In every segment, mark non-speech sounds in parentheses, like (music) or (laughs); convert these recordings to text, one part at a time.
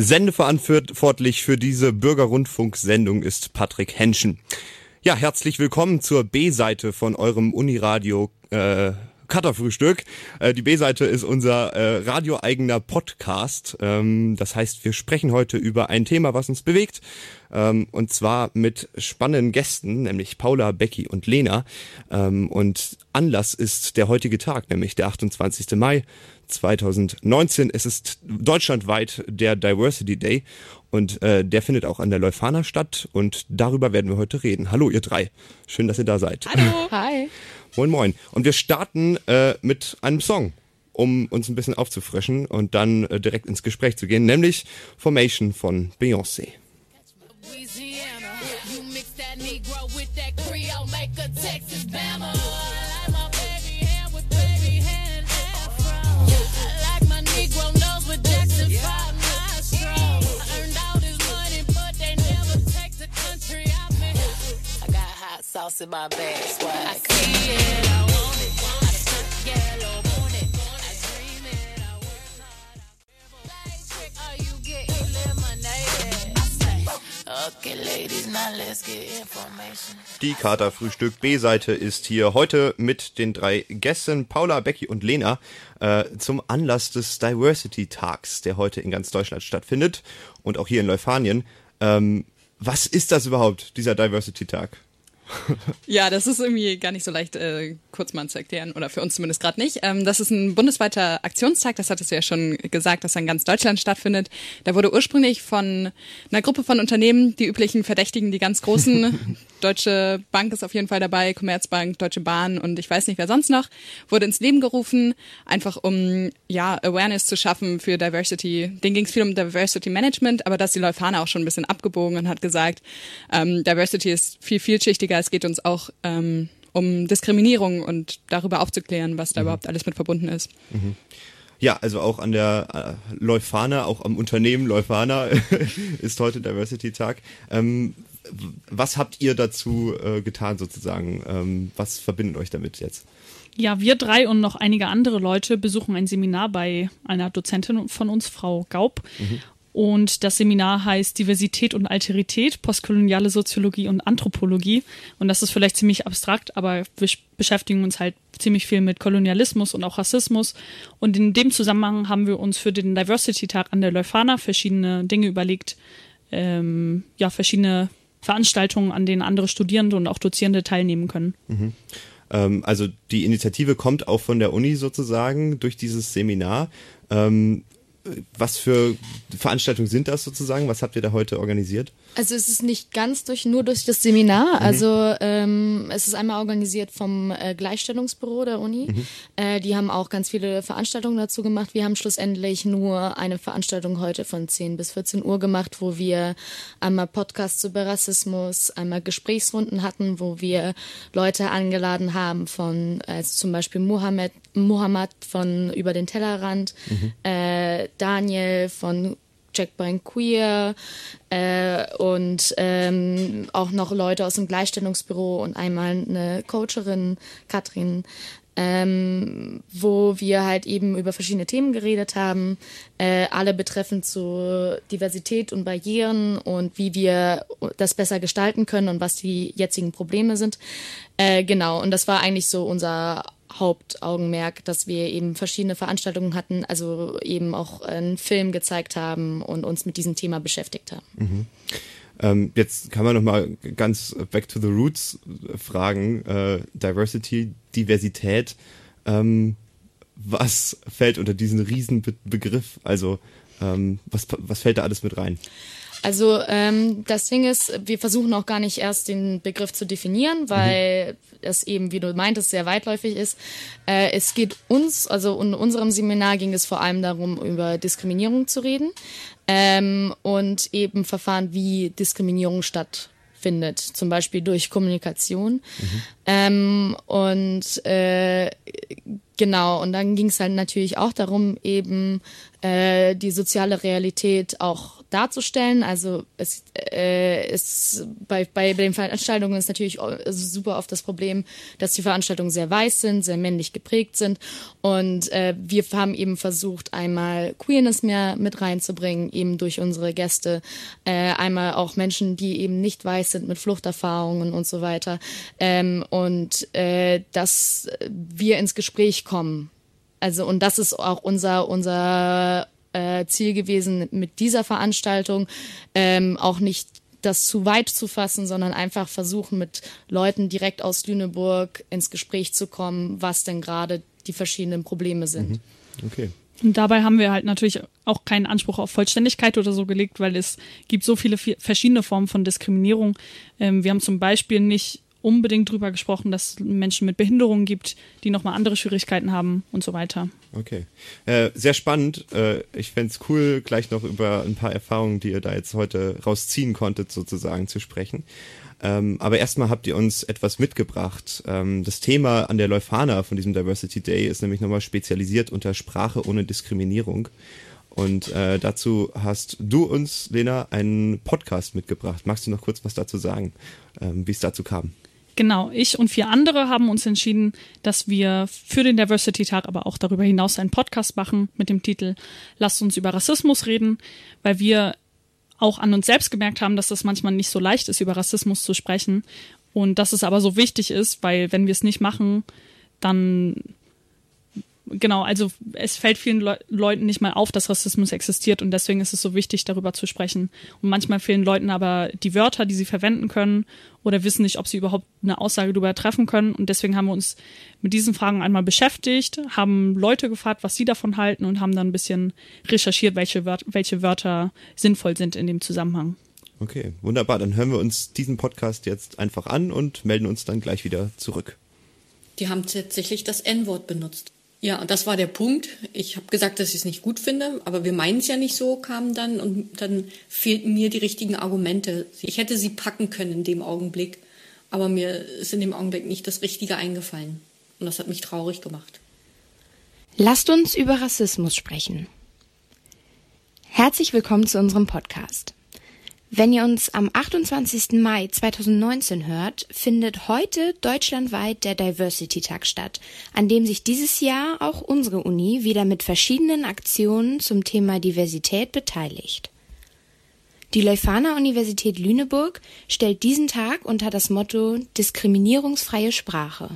Sendeverantwortlich für diese Bürgerrundfunksendung ist Patrick Henschen. Ja, herzlich willkommen zur B-Seite von eurem Uniradio äh, Cutterfrühstück. Äh, die B-Seite ist unser äh, radioeigener Podcast. Ähm, das heißt, wir sprechen heute über ein Thema, was uns bewegt. Ähm, und zwar mit spannenden Gästen, nämlich Paula, Becky und Lena. Ähm, und Anlass ist der heutige Tag, nämlich der 28. Mai 2019. Es ist deutschlandweit der Diversity Day und äh, der findet auch an der Leuphana statt und darüber werden wir heute reden. Hallo ihr drei, schön, dass ihr da seid. Hallo. (laughs) Hi. Moin Moin. Und wir starten äh, mit einem Song, um uns ein bisschen aufzufrischen und dann äh, direkt ins Gespräch zu gehen, nämlich Formation von Beyoncé. Negro with that Creole, make a Texas Bama. I like my baby hair with baby hair and afro. I like my Negro nose with Jackson 5 nostrils. I earned all this money, but they never take the country out. I got hot sauce in my bag, swag. I see it, I want it. Die Katerfrühstück B-Seite ist hier heute mit den drei Gästen Paula, Becky und Lena äh, zum Anlass des Diversity Tags, der heute in ganz Deutschland stattfindet und auch hier in Leuphanien. Ähm, was ist das überhaupt, dieser Diversity Tag? (laughs) Ja, das ist irgendwie gar nicht so leicht äh, kurz mal zu erklären oder für uns zumindest gerade nicht. Ähm, das ist ein bundesweiter Aktionstag, das hattest du ja schon gesagt, dass er in ganz Deutschland stattfindet. Der wurde ursprünglich von einer Gruppe von Unternehmen, die üblichen Verdächtigen, die ganz großen, (laughs) Deutsche Bank ist auf jeden Fall dabei, Commerzbank, Deutsche Bahn und ich weiß nicht wer sonst noch, wurde ins Leben gerufen, einfach um ja Awareness zu schaffen für Diversity. Den ging es viel um Diversity Management, aber da ist die Leuphana auch schon ein bisschen abgebogen und hat gesagt, ähm, Diversity ist viel vielschichtiger, es geht uns auch ähm, um Diskriminierung und darüber aufzuklären, was da überhaupt alles mit verbunden ist. Ja, also auch an der äh, Leuphana, auch am Unternehmen Leuphana (laughs) ist heute Diversity Tag. Ähm, was habt ihr dazu äh, getan sozusagen? Ähm, was verbindet euch damit jetzt? Ja, wir drei und noch einige andere Leute besuchen ein Seminar bei einer Dozentin von uns, Frau Gaub. Und das Seminar heißt Diversität und Alterität, postkoloniale Soziologie und Anthropologie. Und das ist vielleicht ziemlich abstrakt, aber wir sch- beschäftigen uns halt ziemlich viel mit Kolonialismus und auch Rassismus. Und in dem Zusammenhang haben wir uns für den Diversity-Tag an der Leuphana verschiedene Dinge überlegt, ähm, ja, verschiedene Veranstaltungen, an denen andere Studierende und auch Dozierende teilnehmen können. Ähm, also die Initiative kommt auch von der Uni sozusagen durch dieses Seminar. Was für Veranstaltungen sind das sozusagen? Was habt ihr da heute organisiert? Also es ist nicht ganz durch nur durch das Seminar. Also ähm, es ist einmal organisiert vom äh, Gleichstellungsbüro der Uni. Äh, die haben auch ganz viele Veranstaltungen dazu gemacht. Wir haben schlussendlich nur eine Veranstaltung heute von 10 bis 14 Uhr gemacht, wo wir einmal Podcasts über Rassismus, einmal Gesprächsrunden hatten, wo wir Leute angeladen haben von also zum Beispiel Mohammed, Mohammed von Über den Tellerrand, äh, Daniel von Checkpoint Queer äh, und ähm, auch noch Leute aus dem Gleichstellungsbüro und einmal eine Coacherin, Katrin, ähm, wo wir halt eben über verschiedene Themen geredet haben, äh, alle betreffend zu Diversität und Barrieren und wie wir das besser gestalten können und was die jetzigen Probleme sind. Äh, genau, und das war eigentlich so unser Hauptaugenmerk, dass wir eben verschiedene Veranstaltungen hatten, also eben auch einen Film gezeigt haben und uns mit diesem Thema beschäftigt haben. Ähm, jetzt kann man noch mal ganz back to the roots fragen. Äh, Diversity, Diversität. Ähm, was fällt unter diesen Riesenbegriff? Also Ähm, was, was fällt da alles mit rein? Also ähm, das Ding ist, wir versuchen auch gar nicht erst den Begriff zu definieren, weil mhm. es eben, wie du meintest, sehr weitläufig ist. Äh, es geht uns, also in unserem Seminar ging es vor allem darum, über Diskriminierung zu reden ähm, und eben Verfahren wie Diskriminierung stattfindet, zum Beispiel durch Kommunikation. Mhm. Ähm, und äh, genau, und dann ging es halt natürlich auch darum, eben äh, die soziale Realität auch darzustellen. Also es äh, ist bei, bei den Veranstaltungen ist natürlich super oft das Problem, dass die Veranstaltungen sehr weiß sind, sehr männlich geprägt sind. Und äh, wir haben eben versucht, einmal Queerness mehr mit reinzubringen, eben durch unsere Gäste. Äh, einmal auch Menschen, die eben nicht weiß sind mit Fluchterfahrungen und so weiter. Ähm, und äh, dass wir ins Gespräch kommen. Also und das ist auch unser unser äh, Ziel gewesen mit dieser Veranstaltung, ähm, auch nicht das zu weit zu fassen, sondern einfach versuchen, mit Leuten direkt aus Lüneburg ins Gespräch zu kommen, was denn gerade die verschiedenen Probleme sind. Mhm. Okay. Und dabei haben wir halt natürlich auch keinen Anspruch auf Vollständigkeit oder so gelegt, weil es gibt so viele verschiedene Formen von Diskriminierung. Ähm, wir haben zum Beispiel nicht unbedingt drüber gesprochen, dass es Menschen mit Behinderungen gibt, die nochmal andere Schwierigkeiten haben und so weiter. Okay. Äh, sehr spannend. Äh, ich fände es cool, gleich noch über ein paar Erfahrungen, die ihr da jetzt heute rausziehen konntet, sozusagen zu sprechen. Ähm, aber erstmal habt ihr uns etwas mitgebracht. Ähm, das Thema an der Leuphana von diesem Diversity Day ist nämlich nochmal spezialisiert unter Sprache ohne Diskriminierung. Und äh, dazu hast du uns, Lena, einen Podcast mitgebracht. Magst du noch kurz was dazu sagen, ähm, wie es dazu kam? Genau, ich und vier andere haben uns entschieden, dass wir für den Diversity Tag, aber auch darüber hinaus einen Podcast machen mit dem Titel Lasst uns über Rassismus reden, weil wir auch an uns selbst gemerkt haben, dass das manchmal nicht so leicht ist, über Rassismus zu sprechen. Und dass es aber so wichtig ist, weil wenn wir es nicht machen, dann genau, also es fällt vielen Le Leuten nicht mal auf, dass Rassismus existiert und deswegen ist es so wichtig, darüber zu sprechen. Und manchmal fehlen Leuten aber die Wörter, die sie verwenden können oder wissen nicht, ob sie überhaupt eine Aussage darüber treffen können. Und deswegen haben wir uns mit diesen Fragen einmal beschäftigt, haben Leute gefragt, was sie davon halten und haben dann ein bisschen recherchiert, welche, Wör welche Wörter sinnvoll sind in dem Zusammenhang. Okay, wunderbar. Dann hören wir uns diesen Podcast jetzt einfach an und melden uns dann gleich wieder zurück. Die haben tatsächlich das N-Wort benutzt. Ja, das war der Punkt. Ich habe gesagt, dass ich es nicht gut finde, aber wir meinen es ja nicht so, kam dann und dann fehlten mir die richtigen Argumente. Ich hätte sie packen können in dem Augenblick, aber mir ist in dem Augenblick nicht das Richtige eingefallen. Und das hat mich traurig gemacht. Lasst uns über Rassismus sprechen. Herzlich willkommen zu unserem Podcast. Wenn ihr uns am 28. Mai 2019 hört, findet heute deutschlandweit der Diversity Tag statt, an dem sich dieses Jahr auch unsere Uni wieder mit verschiedenen Aktionen zum Thema Diversität beteiligt. Die Leuphana Universität Lüneburg stellt diesen Tag unter das Motto Diskriminierungsfreie Sprache.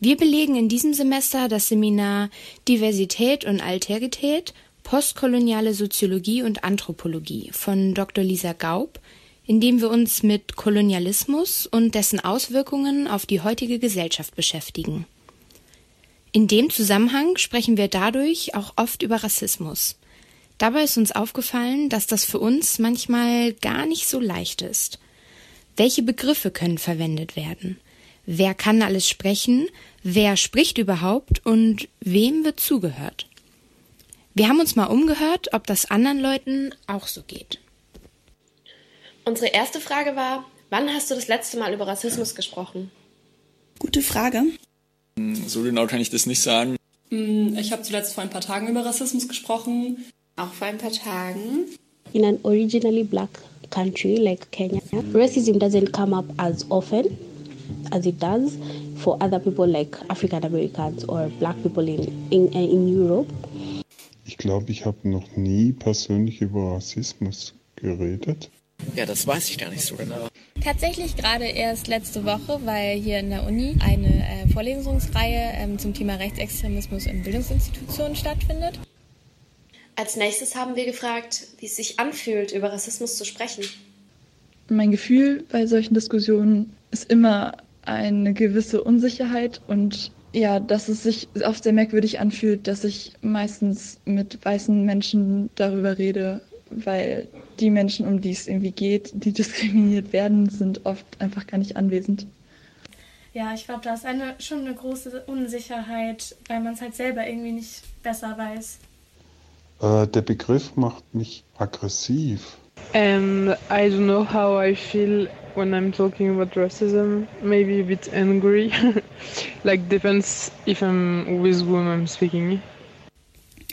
Wir belegen in diesem Semester das Seminar Diversität und Alterität Postkoloniale Soziologie und Anthropologie von Dr. Lisa Gaub, in dem wir uns mit Kolonialismus und dessen Auswirkungen auf die heutige Gesellschaft beschäftigen. In dem Zusammenhang sprechen wir dadurch auch oft über Rassismus. Dabei ist uns aufgefallen, dass das für uns manchmal gar nicht so leicht ist. Welche Begriffe können verwendet werden? Wer kann alles sprechen? Wer spricht überhaupt? Und wem wird zugehört? Wir haben uns mal umgehört, ob das anderen Leuten auch so geht. Unsere erste Frage war, wann hast du das letzte Mal über Rassismus gesprochen? Gute Frage. So genau kann ich das nicht sagen. Hm, ich habe zuletzt vor ein paar Tagen über Rassismus gesprochen. Auch vor ein paar Tagen. In an originally black country like Kenya, racism doesn't come up as often as it does for other people like African Americans or black people in, in, in Europe. Ich glaube, ich habe noch nie persönlich über Rassismus geredet. Ja, das weiß ich gar nicht so genau. Tatsächlich gerade erst letzte Woche, weil hier in der Uni eine äh, Vorlesungsreihe ähm, zum Thema Rechtsextremismus in Bildungsinstitutionen stattfindet. Als nächstes haben wir gefragt, wie es sich anfühlt, über Rassismus zu sprechen. Mein Gefühl bei solchen Diskussionen ist immer eine gewisse Unsicherheit und ja, dass es sich oft sehr merkwürdig anfühlt, dass ich meistens mit weißen Menschen darüber rede, weil die Menschen, um die es irgendwie geht, die (laughs) diskriminiert werden, sind oft einfach gar nicht anwesend. Ja, ich glaube, da ist eine, schon eine große Unsicherheit, weil man es halt selber irgendwie nicht besser weiß. Äh, der Begriff macht mich aggressiv. And I don't know how I feel when I'm talking about racism. Maybe a bit angry. (laughs) like depends if I'm with whom I'm speaking.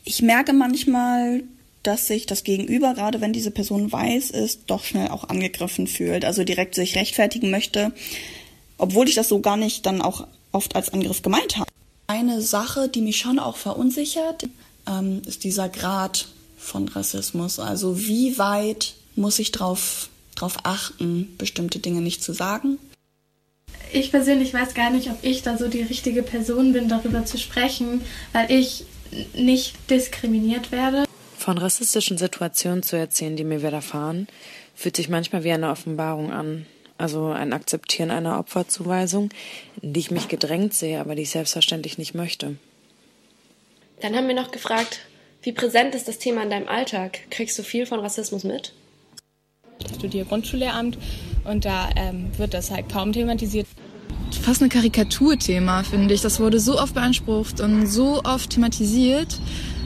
Ich merke manchmal, dass sich das Gegenüber, gerade wenn diese Person weiß ist, doch schnell auch angegriffen fühlt. Also direkt sich rechtfertigen möchte, obwohl ich das so gar nicht dann auch oft als Angriff gemeint habe. Eine Sache, die mich schon auch verunsichert, ähm, ist dieser Grad von Rassismus. Also wie weit muss ich darauf drauf achten, bestimmte Dinge nicht zu sagen? Ich persönlich weiß gar nicht, ob ich da so die richtige Person bin, darüber zu sprechen, weil ich nicht diskriminiert werde. Von rassistischen Situationen zu erzählen, die mir widerfahren, fühlt sich manchmal wie eine Offenbarung an. Also ein Akzeptieren einer Opferzuweisung, in die ich mich gedrängt sehe, aber die ich selbstverständlich nicht möchte. Dann haben wir noch gefragt, wie präsent ist das Thema in deinem Alltag? Kriegst du viel von Rassismus mit? Ich studiere Grundschullehramt und da ähm, wird das halt kaum thematisiert. Fast ein Karikaturthema, finde ich. Das wurde so oft beansprucht und so oft thematisiert,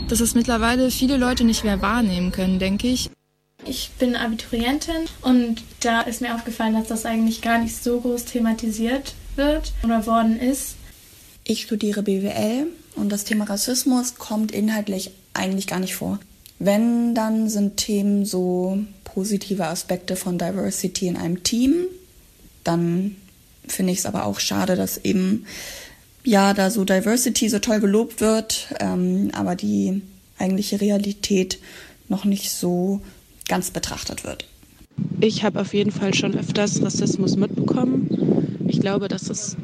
dass es mittlerweile viele Leute nicht mehr wahrnehmen können, denke ich. Ich bin Abiturientin und da ist mir aufgefallen, dass das eigentlich gar nicht so groß thematisiert wird oder worden ist. Ich studiere BWL und das Thema Rassismus kommt inhaltlich eigentlich gar nicht vor. Wenn, dann sind Themen so positive Aspekte von Diversity in einem Team. Dann finde ich es aber auch schade, dass eben ja da so Diversity so toll gelobt wird, ähm, aber die eigentliche Realität noch nicht so ganz betrachtet wird. Ich habe auf jeden Fall schon öfters Rassismus mitbekommen. Ich glaube, dass es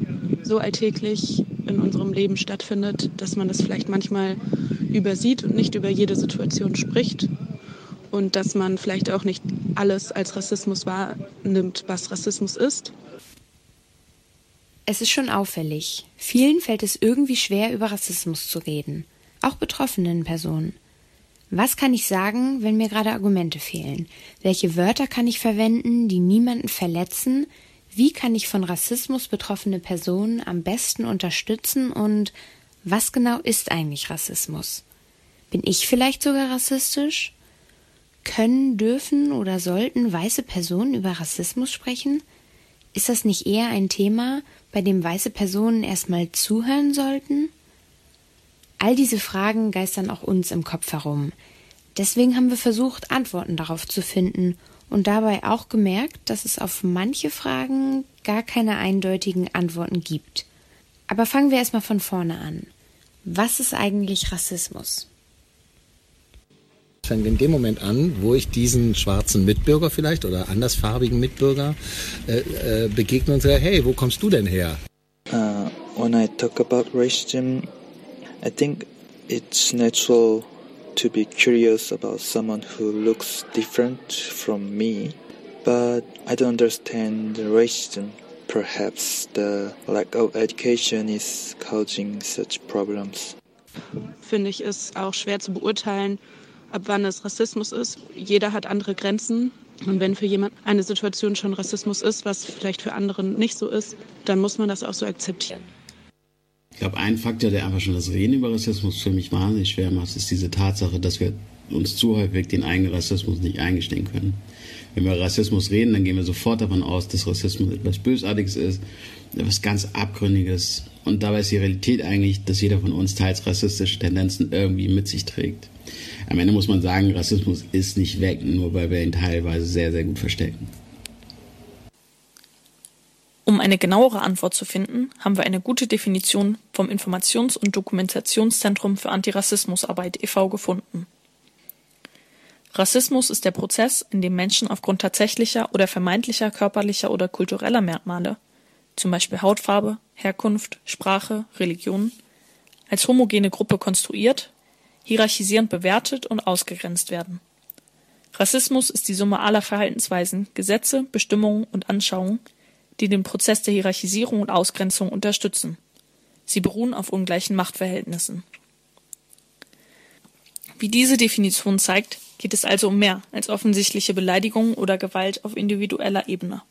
so alltäglich in unserem Leben stattfindet, dass man das vielleicht manchmal übersieht und nicht über jede Situation spricht und dass man vielleicht auch nicht alles als Rassismus wahrnimmt, was Rassismus ist. Es ist schon auffällig. Vielen fällt es irgendwie schwer, über Rassismus zu reden. Auch betroffenen Personen. Was kann ich sagen, wenn mir gerade Argumente fehlen? Welche Wörter kann ich verwenden, die niemanden verletzen? Wie kann ich von Rassismus betroffene Personen am besten unterstützen? Und was genau ist eigentlich Rassismus? Bin ich vielleicht sogar rassistisch? Können, dürfen oder sollten weiße Personen über Rassismus sprechen? Ist das nicht eher ein Thema, bei dem weiße Personen erstmal zuhören sollten? All diese Fragen geistern auch uns im Kopf herum. Deswegen haben wir versucht, Antworten darauf zu finden und dabei auch gemerkt, dass es auf manche Fragen gar keine eindeutigen Antworten gibt. Aber fangen wir erstmal von vorne an. Was ist eigentlich Rassismus? fängt in dem Moment an, wo ich diesen schwarzen Mitbürger vielleicht oder andersfarbigen Mitbürger äh, äh, begegne und sage, hey, wo kommst du denn her? Uh, when I talk about racism, I think it's natural to be curious about someone who looks different from me, but I don't understand the racism. Perhaps the lack of education is causing such problems. Finde ich es auch schwer zu beurteilen, ab wann es Rassismus ist. Jeder hat andere Grenzen. Und wenn für jemand eine Situation schon Rassismus ist, was vielleicht für andere nicht so ist, dann muss man das auch so akzeptieren. Ich glaube, ein Faktor, der einfach schon das Reden über Rassismus für mich wahnsinnig schwer macht, ist diese Tatsache, dass wir uns zu häufig den eigenen Rassismus nicht eingestehen können. Wenn wir Rassismus reden, dann gehen wir sofort davon aus, dass Rassismus etwas Bösartiges ist, etwas ganz Abgründiges. Und dabei ist die Realität eigentlich, dass jeder von uns teils rassistische Tendenzen irgendwie mit sich trägt. Am Ende muss man sagen, Rassismus ist nicht weg, nur weil wir ihn teilweise sehr, sehr gut verstecken. Um eine genauere Antwort zu finden, haben wir eine gute Definition vom Informations- und Dokumentationszentrum für Antirassismusarbeit e.V. gefunden. Rassismus ist der Prozess, in dem Menschen aufgrund tatsächlicher oder vermeintlicher körperlicher oder kultureller Merkmale, zum Beispiel Hautfarbe, Herkunft, Sprache, Religion, als homogene Gruppe konstruiert, hierarchisierend bewertet und ausgegrenzt werden. Rassismus ist die Summe aller Verhaltensweisen, Gesetze, Bestimmungen und Anschauungen, die den Prozess der Hierarchisierung und Ausgrenzung unterstützen. Sie beruhen auf ungleichen Machtverhältnissen. Wie diese Definition zeigt, geht es also um mehr als offensichtliche Beleidigung oder Gewalt auf individueller Ebene.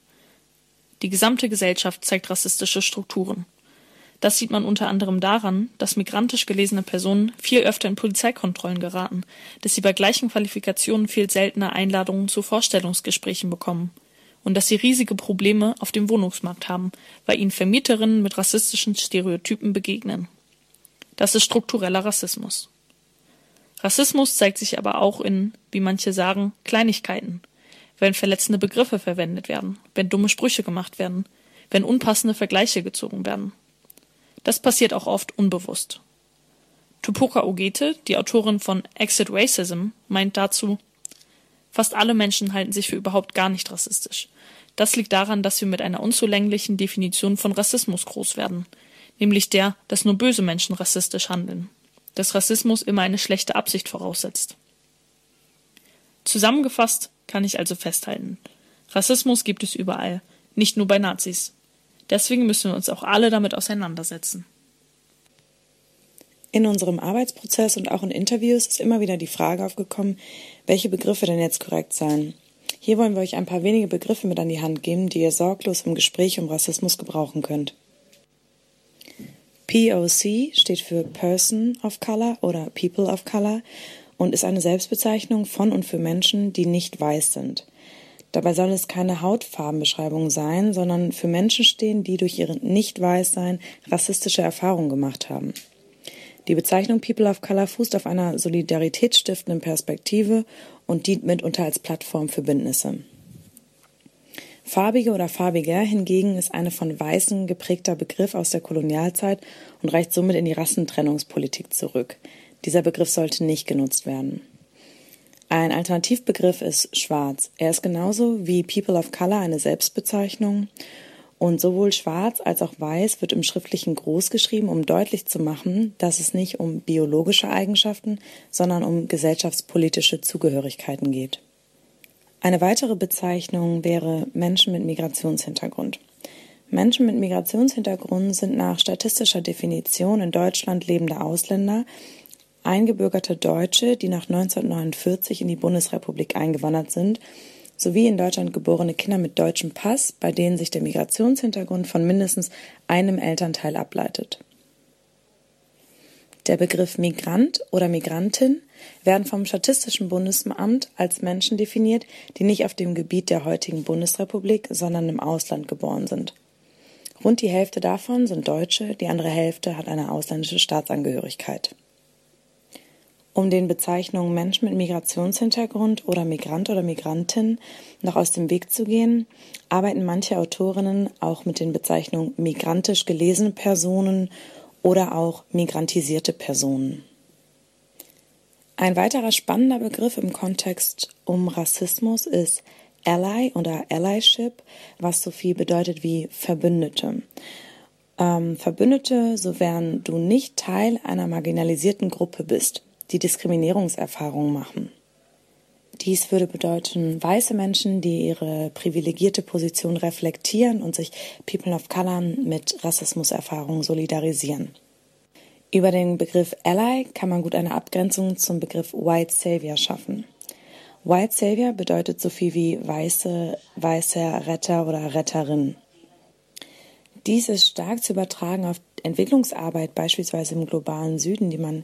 Die gesamte Gesellschaft zeigt rassistische Strukturen. Das sieht man unter anderem daran, dass migrantisch gelesene Personen viel öfter in Polizeikontrollen geraten, dass sie bei gleichen Qualifikationen viel seltener Einladungen zu Vorstellungsgesprächen bekommen und dass sie riesige Probleme auf dem Wohnungsmarkt haben, weil ihnen Vermieterinnen mit rassistischen Stereotypen begegnen. Das ist struktureller Rassismus. Rassismus zeigt sich aber auch in, wie manche sagen, Kleinigkeiten, wenn verletzende Begriffe verwendet werden, wenn dumme Sprüche gemacht werden, wenn unpassende Vergleiche gezogen werden. Das passiert auch oft unbewusst. Tupoka Ogete, die Autorin von Exit Racism, meint dazu, fast alle Menschen halten sich für überhaupt gar nicht rassistisch. Das liegt daran, dass wir mit einer unzulänglichen Definition von Rassismus groß werden, nämlich der, dass nur böse Menschen rassistisch handeln, dass Rassismus immer eine schlechte Absicht voraussetzt. Zusammengefasst kann ich also festhalten, Rassismus gibt es überall, nicht nur bei Nazis. Deswegen müssen wir uns auch alle damit auseinandersetzen. In unserem Arbeitsprozess und auch in Interviews ist immer wieder die Frage aufgekommen, welche Begriffe denn jetzt korrekt seien. Hier wollen wir euch ein paar wenige Begriffe mit an die Hand geben, die ihr sorglos im Gespräch um Rassismus gebrauchen könnt. POC steht für Person of Color oder People of Color und ist eine Selbstbezeichnung von und für Menschen, die nicht weiß sind. Dabei soll es keine Hautfarbenbeschreibung sein, sondern für Menschen stehen, die durch ihr Nicht-Weißsein rassistische Erfahrungen gemacht haben. Die Bezeichnung People of Color fußt auf einer solidaritätsstiftenden Perspektive und dient mitunter als Plattform für Bündnisse. Farbige oder farbiger hingegen ist eine von Weißen geprägter Begriff aus der Kolonialzeit und reicht somit in die Rassentrennungspolitik zurück. Dieser Begriff sollte nicht genutzt werden. Ein Alternativbegriff ist schwarz. Er ist genauso wie People of Color eine Selbstbezeichnung und sowohl schwarz als auch weiß wird im Schriftlichen groß geschrieben, um deutlich zu machen, dass es nicht um biologische Eigenschaften, sondern um gesellschaftspolitische Zugehörigkeiten geht. Eine weitere Bezeichnung wäre Menschen mit Migrationshintergrund. Menschen mit Migrationshintergrund sind nach statistischer Definition in Deutschland lebende Ausländer, eingebürgerte Deutsche, die nach 1949 in die Bundesrepublik eingewandert sind, sowie in Deutschland geborene Kinder mit deutschem Pass, bei denen sich der Migrationshintergrund von mindestens einem Elternteil ableitet. Der Begriff Migrant oder Migrantin werden vom Statistischen Bundesamt als Menschen definiert, die nicht auf dem Gebiet der heutigen Bundesrepublik, sondern im Ausland geboren sind. Rund die Hälfte davon sind Deutsche, die andere Hälfte hat eine ausländische Staatsangehörigkeit. Um den Bezeichnungen Mensch mit Migrationshintergrund oder Migrant oder Migrantin noch aus dem Weg zu gehen, arbeiten manche Autorinnen auch mit den Bezeichnungen migrantisch gelesene Personen oder auch migrantisierte Personen. Ein weiterer spannender Begriff im Kontext um Rassismus ist Ally oder Allyship, was so viel bedeutet wie Verbündete. Ähm, Verbündete, sofern du nicht Teil einer marginalisierten Gruppe bist die Diskriminierungserfahrungen machen. Dies würde bedeuten, weiße Menschen, die ihre privilegierte Position reflektieren und sich People of Color mit Rassismuserfahrungen solidarisieren. Über den Begriff Ally kann man gut eine Abgrenzung zum Begriff White Savior schaffen. White Savior bedeutet so viel wie weiße, weißer Retter oder Retterin. Dies ist stark zu übertragen auf Entwicklungsarbeit, beispielsweise im globalen Süden, die man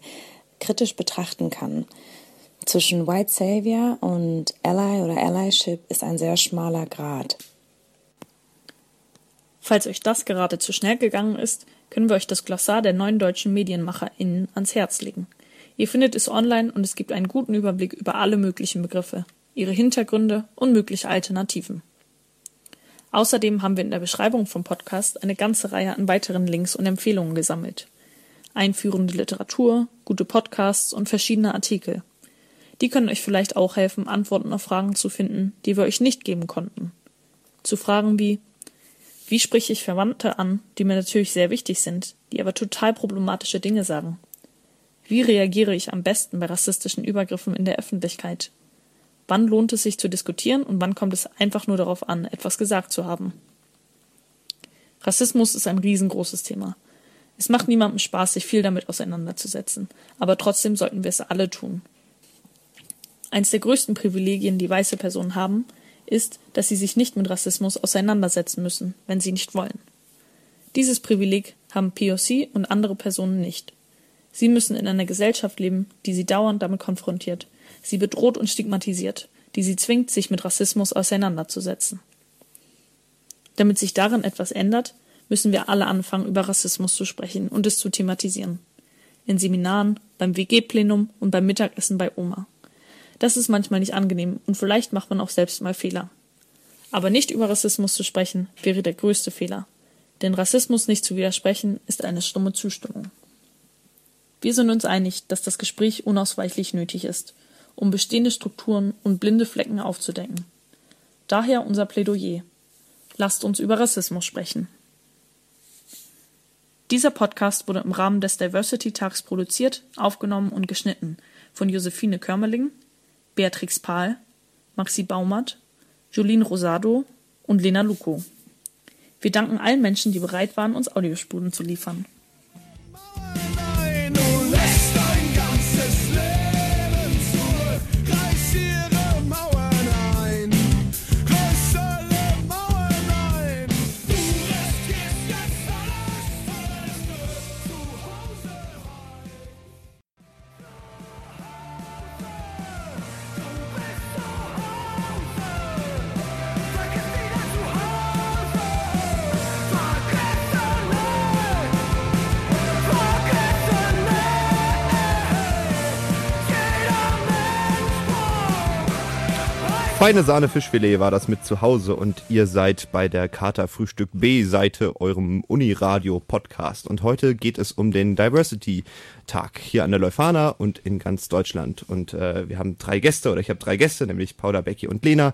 kritisch betrachten kann. Zwischen White Savior und Ally oder Allyship ist ein sehr schmaler Grad. Falls euch das gerade zu schnell gegangen ist, können wir euch das Glossar der neuen deutschen MedienmacherInnen ans Herz legen. Ihr findet es online und es gibt einen guten Überblick über alle möglichen Begriffe, ihre Hintergründe und mögliche Alternativen. Außerdem haben wir in der Beschreibung vom Podcast eine ganze Reihe an weiteren Links und Empfehlungen gesammelt einführende Literatur, gute Podcasts und verschiedene Artikel. Die können euch vielleicht auch helfen, Antworten auf Fragen zu finden, die wir euch nicht geben konnten. Zu Fragen wie wie spreche ich Verwandte an, die mir natürlich sehr wichtig sind, die aber total problematische Dinge sagen? Wie reagiere ich am besten bei rassistischen Übergriffen in der Öffentlichkeit? Wann lohnt es sich zu diskutieren und wann kommt es einfach nur darauf an, etwas gesagt zu haben? Rassismus ist ein riesengroßes Thema. Es macht niemandem Spaß, sich viel damit auseinanderzusetzen, aber trotzdem sollten wir es alle tun. Eins der größten Privilegien, die weiße Personen haben, ist, dass sie sich nicht mit Rassismus auseinandersetzen müssen, wenn sie nicht wollen. Dieses Privileg haben POC und andere Personen nicht. Sie müssen in einer Gesellschaft leben, die sie dauernd damit konfrontiert, sie bedroht und stigmatisiert, die sie zwingt, sich mit Rassismus auseinanderzusetzen. Damit sich darin etwas ändert, müssen wir alle anfangen, über Rassismus zu sprechen und es zu thematisieren. In Seminaren, beim WG-Plenum und beim Mittagessen bei Oma. Das ist manchmal nicht angenehm und vielleicht macht man auch selbst mal Fehler. Aber nicht über Rassismus zu sprechen, wäre der größte Fehler. Denn Rassismus nicht zu widersprechen, ist eine stumme Zustimmung. Wir sind uns einig, dass das Gespräch unausweichlich nötig ist, um bestehende Strukturen und blinde Flecken aufzudecken. Daher unser Plädoyer. Lasst uns über Rassismus sprechen. Dieser Podcast wurde im Rahmen des Diversity Tags produziert, aufgenommen und geschnitten von Josephine Körmerling, Beatrix Pahl, Maxi Baumert, Jolene Rosado und Lena Luko. Wir danken allen Menschen, die bereit waren, uns Audiospuren zu liefern. Feine Sahne Fischfilet war das mit zu Hause und ihr seid bei der Kater Frühstück B Seite eurem Uniradio Podcast und heute geht es um den Diversity Tag hier an der Leuphana und in ganz Deutschland und äh, wir haben drei Gäste oder ich habe drei Gäste, nämlich Paula, Becky und Lena,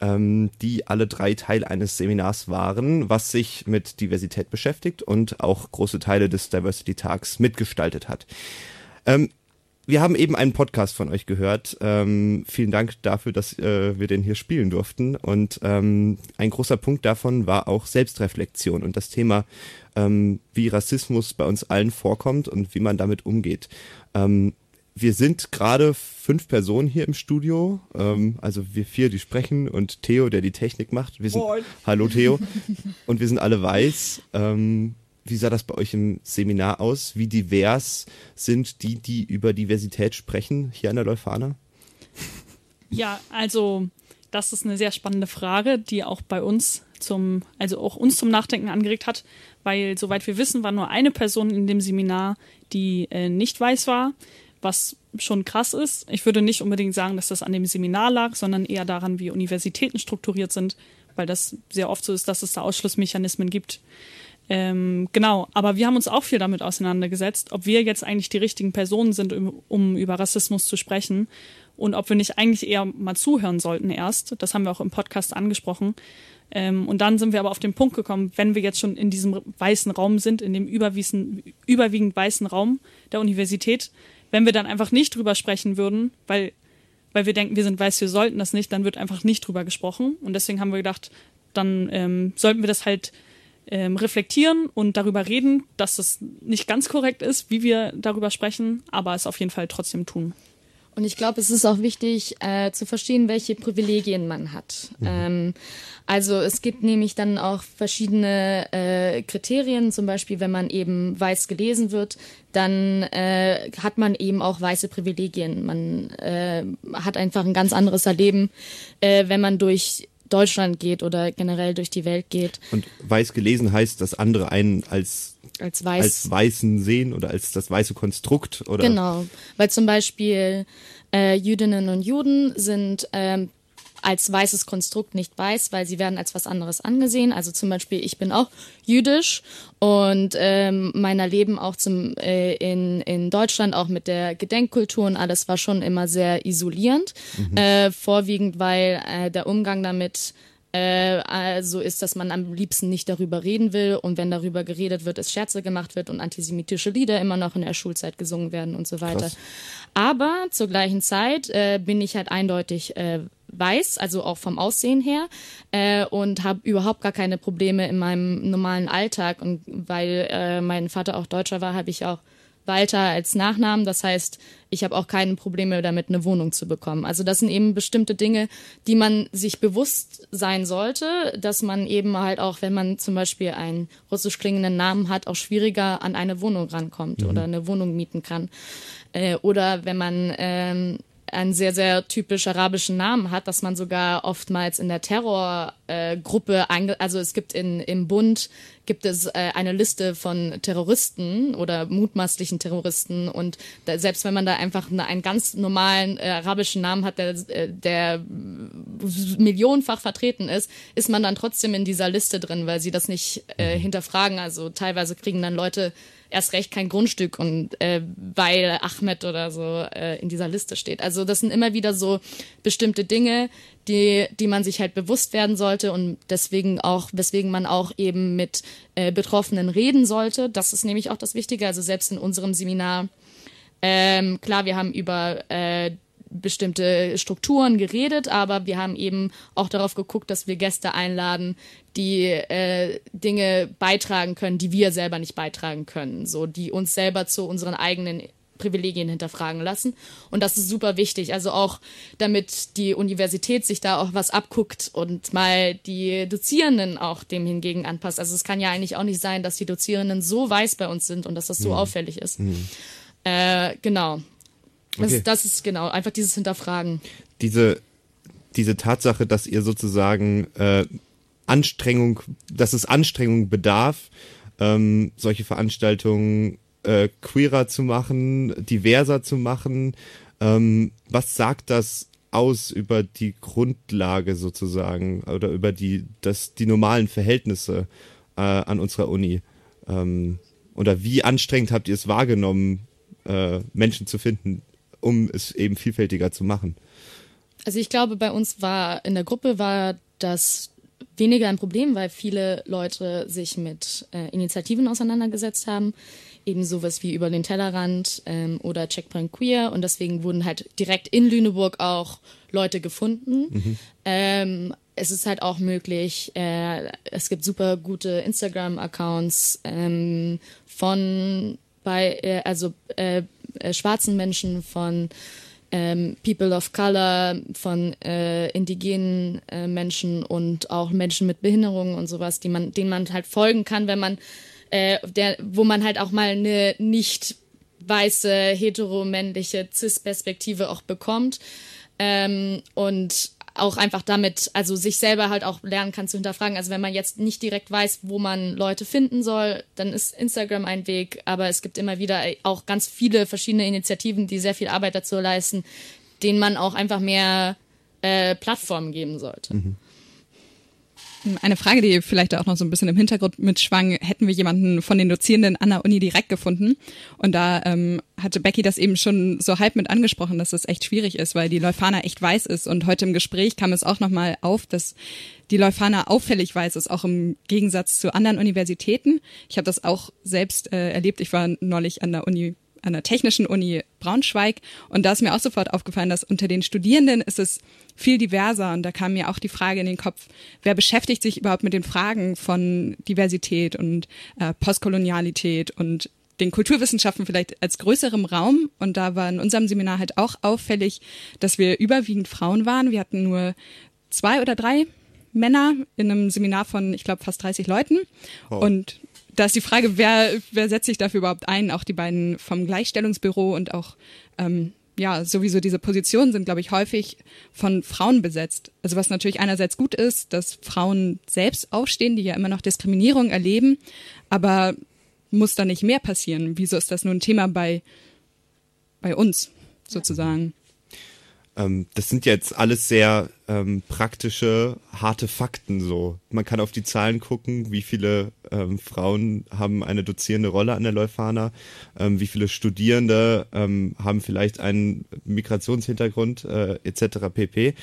ähm, die alle drei Teil eines Seminars waren, was sich mit Diversität beschäftigt und auch große Teile des Diversity Tags mitgestaltet hat. Ähm, wir haben eben einen Podcast von euch gehört. Ähm, vielen Dank dafür, dass äh, wir den hier spielen durften. Und ähm, ein großer Punkt davon war auch Selbstreflexion und das Thema, ähm, wie Rassismus bei uns allen vorkommt und wie man damit umgeht. Ähm, wir sind gerade fünf Personen hier im Studio, ähm, also wir vier, die sprechen und Theo, der die Technik macht. Wir sind, hallo Theo. Und wir sind alle weiß. Ähm, wie sah das bei euch im Seminar aus? Wie divers sind die, die über Diversität sprechen hier an der Leuphana? Ja, also das ist eine sehr spannende Frage, die auch bei uns zum, also auch uns zum Nachdenken angeregt hat, weil soweit wir wissen, war nur eine Person in dem Seminar, die äh, nicht weiß war, was schon krass ist. Ich würde nicht unbedingt sagen, dass das an dem Seminar lag, sondern eher daran, wie Universitäten strukturiert sind, weil das sehr oft so ist, dass es da Ausschlussmechanismen gibt. Ähm, genau, aber wir haben uns auch viel damit auseinandergesetzt, ob wir jetzt eigentlich die richtigen Personen sind, um, um über Rassismus zu sprechen und ob wir nicht eigentlich eher mal zuhören sollten erst. Das haben wir auch im Podcast angesprochen. Ähm, und dann sind wir aber auf den Punkt gekommen, wenn wir jetzt schon in diesem weißen Raum sind, in dem überwiegend weißen Raum der Universität, wenn wir dann einfach nicht drüber sprechen würden, weil, weil wir denken, wir sind weiß, wir sollten das nicht, dann wird einfach nicht drüber gesprochen. Und deswegen haben wir gedacht, dann ähm, sollten wir das halt ähm, reflektieren und darüber reden, dass es nicht ganz korrekt ist, wie wir darüber sprechen, aber es auf jeden Fall trotzdem tun. Und ich glaube, es ist auch wichtig äh, zu verstehen, welche Privilegien man hat. Mhm. Ähm, also es gibt nämlich dann auch verschiedene äh, Kriterien, zum Beispiel wenn man eben weiß gelesen wird, dann äh, hat man eben auch weiße Privilegien. Man äh, hat einfach ein ganz anderes Erleben, äh, wenn man durch Deutschland geht oder generell durch die Welt geht. Und weiß gelesen heißt, dass andere einen als als, weiß. als Weißen sehen oder als das weiße Konstrukt oder genau, weil zum Beispiel äh, Jüdinnen und Juden sind ähm, als weißes Konstrukt nicht weiß, weil sie werden als was anderes angesehen. Also zum Beispiel, ich bin auch jüdisch und ähm, meiner Leben auch zum äh, in in Deutschland auch mit der Gedenkkultur und alles war schon immer sehr isolierend, mhm. äh, vorwiegend weil äh, der Umgang damit äh, also ist, dass man am liebsten nicht darüber reden will und wenn darüber geredet wird, es Scherze gemacht wird und antisemitische Lieder immer noch in der Schulzeit gesungen werden und so weiter. Krass. Aber zur gleichen Zeit äh, bin ich halt eindeutig äh, weiß, also auch vom Aussehen her äh, und habe überhaupt gar keine Probleme in meinem normalen Alltag. Und weil äh, mein Vater auch Deutscher war, habe ich auch Walter als Nachnamen. Das heißt, ich habe auch keine Probleme damit, eine Wohnung zu bekommen. Also das sind eben bestimmte Dinge, die man sich bewusst sein sollte, dass man eben halt auch, wenn man zum Beispiel einen russisch klingenden Namen hat, auch schwieriger an eine Wohnung rankommt mhm. oder eine Wohnung mieten kann. Äh, oder wenn man ähm, einen sehr, sehr typisch arabischen Namen hat, dass man sogar oftmals in der Terrorgruppe, äh, also es gibt in, im Bund, gibt es äh, eine Liste von Terroristen oder mutmaßlichen Terroristen und da, selbst wenn man da einfach eine, einen ganz normalen äh, arabischen Namen hat, der, äh, der millionenfach vertreten ist, ist man dann trotzdem in dieser Liste drin, weil sie das nicht äh, hinterfragen. Also teilweise kriegen dann Leute erst recht kein Grundstück und äh, weil Ahmed oder so äh, in dieser Liste steht. Also das sind immer wieder so bestimmte Dinge, die, die man sich halt bewusst werden sollte und deswegen auch, weswegen man auch eben mit äh, Betroffenen reden sollte. Das ist nämlich auch das Wichtige. Also selbst in unserem Seminar, ähm, klar, wir haben über äh, bestimmte Strukturen geredet, aber wir haben eben auch darauf geguckt, dass wir Gäste einladen, die äh, Dinge beitragen können, die wir selber nicht beitragen können, so die uns selber zu unseren eigenen Privilegien hinterfragen lassen. Und das ist super wichtig. Also auch, damit die Universität sich da auch was abguckt und mal die Dozierenden auch dem hingegen anpasst. Also es kann ja eigentlich auch nicht sein, dass die Dozierenden so weiß bei uns sind und dass das so mhm. auffällig ist. Mhm. Äh, genau. Das, okay. das ist genau, einfach dieses Hinterfragen. Diese, diese Tatsache, dass ihr sozusagen äh, Anstrengung, dass es Anstrengung bedarf, ähm, solche Veranstaltungen äh, queerer zu machen, diverser zu machen. Ähm, was sagt das aus über die Grundlage sozusagen oder über die, das, die normalen Verhältnisse äh, an unserer Uni? Ähm, oder wie anstrengend habt ihr es wahrgenommen, äh, Menschen zu finden, um es eben vielfältiger zu machen? Also ich glaube, bei uns war in der Gruppe war das weniger ein Problem, weil viele Leute sich mit äh, Initiativen auseinandergesetzt haben, eben sowas wie über den Tellerrand ähm, oder Checkpoint Queer und deswegen wurden halt direkt in Lüneburg auch Leute gefunden. Mhm. Ähm, es ist halt auch möglich, äh, es gibt super gute Instagram-Accounts ähm, von bei äh, also äh, schwarzen Menschen, von ähm, People of Color, von äh, indigenen äh, Menschen und auch Menschen mit Behinderungen und sowas, die man, denen man halt folgen kann, wenn man, äh, der, wo man halt auch mal eine nicht weiße, heteromännliche Cis-Perspektive auch bekommt. Ähm, und auch einfach damit, also sich selber halt auch lernen kann zu hinterfragen. Also wenn man jetzt nicht direkt weiß, wo man Leute finden soll, dann ist Instagram ein Weg. Aber es gibt immer wieder auch ganz viele verschiedene Initiativen, die sehr viel Arbeit dazu leisten, denen man auch einfach mehr äh, Plattformen geben sollte. Mhm. Eine Frage, die vielleicht auch noch so ein bisschen im Hintergrund mitschwang, hätten wir jemanden von den Dozierenden an der Uni direkt gefunden. Und da ähm, hatte Becky das eben schon so halb mit angesprochen, dass das echt schwierig ist, weil die Leuphana echt weiß ist. Und heute im Gespräch kam es auch nochmal auf, dass die Leuphana auffällig weiß ist, auch im Gegensatz zu anderen Universitäten. Ich habe das auch selbst äh, erlebt. Ich war neulich an der Uni an der Technischen Uni Braunschweig. Und da ist mir auch sofort aufgefallen, dass unter den Studierenden ist es viel diverser. Und da kam mir auch die Frage in den Kopf, wer beschäftigt sich überhaupt mit den Fragen von Diversität und äh, Postkolonialität und den Kulturwissenschaften vielleicht als größerem Raum. Und da war in unserem Seminar halt auch auffällig, dass wir überwiegend Frauen waren. Wir hatten nur zwei oder drei Männer in einem Seminar von, ich glaube, fast 30 Leuten. Oh. Und da ist die Frage, wer, wer setzt sich dafür überhaupt ein? Auch die beiden vom Gleichstellungsbüro und auch, ähm, ja, sowieso diese Positionen sind, glaube ich, häufig von Frauen besetzt. Also was natürlich einerseits gut ist, dass Frauen selbst aufstehen, die ja immer noch Diskriminierung erleben, aber muss da nicht mehr passieren? Wieso ist das nur ein Thema bei, bei uns sozusagen? Ähm, das sind jetzt alles sehr ähm, praktische, harte Fakten so. Man kann auf die Zahlen gucken, wie viele ähm, Frauen haben eine dozierende Rolle an der Leuphana, ähm, wie viele Studierende ähm, haben vielleicht einen Migrationshintergrund äh, etc. pp.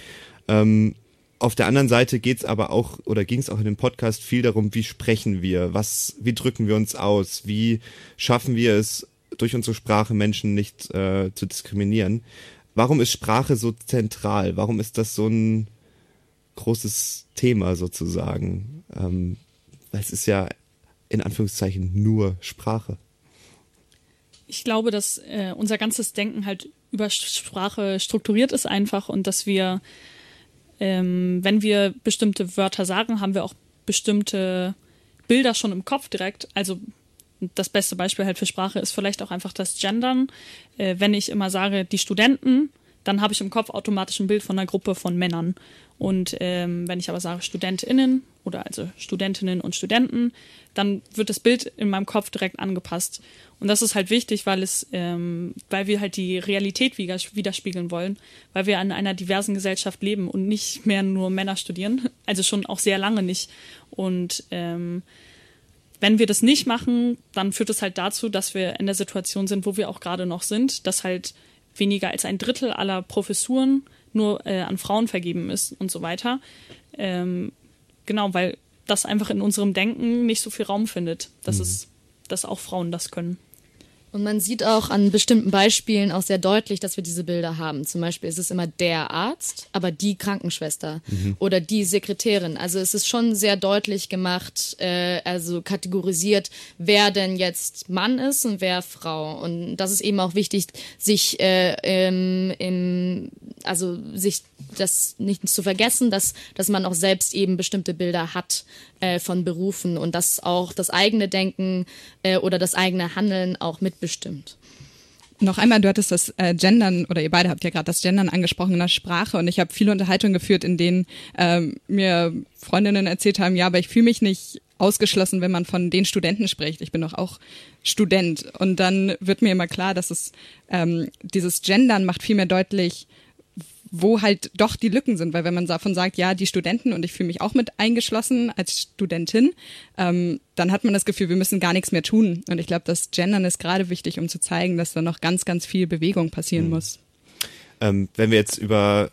Ähm, auf der anderen Seite geht's aber auch oder ging es auch in dem Podcast viel darum, wie sprechen wir, was, wie drücken wir uns aus, wie schaffen wir es durch unsere Sprache Menschen nicht äh, zu diskriminieren. Warum ist Sprache so zentral? Warum ist das so ein großes Thema sozusagen? Ähm, weil es ist ja in Anführungszeichen nur Sprache. Ich glaube, dass äh, unser ganzes Denken halt über Sprache strukturiert ist einfach und dass wir, ähm, wenn wir bestimmte Wörter sagen, haben wir auch bestimmte Bilder schon im Kopf direkt. Also das beste Beispiel halt für Sprache ist vielleicht auch einfach das Gendern. Äh, wenn ich immer sage, die Studenten, dann habe ich im Kopf automatisch ein Bild von einer Gruppe von Männern. Und ähm, wenn ich aber sage StudentInnen oder also Studentinnen und Studenten, dann wird das Bild in meinem Kopf direkt angepasst. Und das ist halt wichtig, weil es, ähm, weil wir halt die Realität widerspiegeln wollen, weil wir in einer diversen Gesellschaft leben und nicht mehr nur Männer studieren, also schon auch sehr lange nicht. Und ähm, wenn wir das nicht machen, dann führt es halt dazu, dass wir in der Situation sind, wo wir auch gerade noch sind, dass halt weniger als ein Drittel aller Professuren nur äh, an Frauen vergeben ist und so weiter. Ähm, genau, weil das einfach in unserem Denken nicht so viel Raum findet, dass mhm. es, dass auch Frauen das können. Und man sieht auch an bestimmten Beispielen auch sehr deutlich, dass wir diese Bilder haben. Zum Beispiel ist es immer der Arzt, aber die Krankenschwester mhm. oder die Sekretärin. Also es ist schon sehr deutlich gemacht, äh, also kategorisiert, wer denn jetzt Mann ist und wer Frau. Und das ist eben auch wichtig, sich äh, im, im, also sich das nicht zu vergessen, dass, dass man auch selbst eben bestimmte Bilder hat äh, von Berufen und dass auch das eigene Denken äh, oder das eigene Handeln auch mitbestimmt. Noch einmal, du hattest das äh, Gendern, oder ihr beide habt ja gerade das Gendern angesprochen in der Sprache und ich habe viele Unterhaltungen geführt, in denen ähm, mir Freundinnen erzählt haben, ja, aber ich fühle mich nicht ausgeschlossen, wenn man von den Studenten spricht. Ich bin doch auch Student. Und dann wird mir immer klar, dass es ähm, dieses Gendern macht viel mehr deutlich, wo halt doch die Lücken sind, weil wenn man davon sagt, ja, die Studenten und ich fühle mich auch mit eingeschlossen als Studentin, ähm, dann hat man das Gefühl, wir müssen gar nichts mehr tun. Und ich glaube, das Gendern ist gerade wichtig, um zu zeigen, dass da noch ganz, ganz viel Bewegung passieren mhm. muss. Ähm, wenn wir jetzt über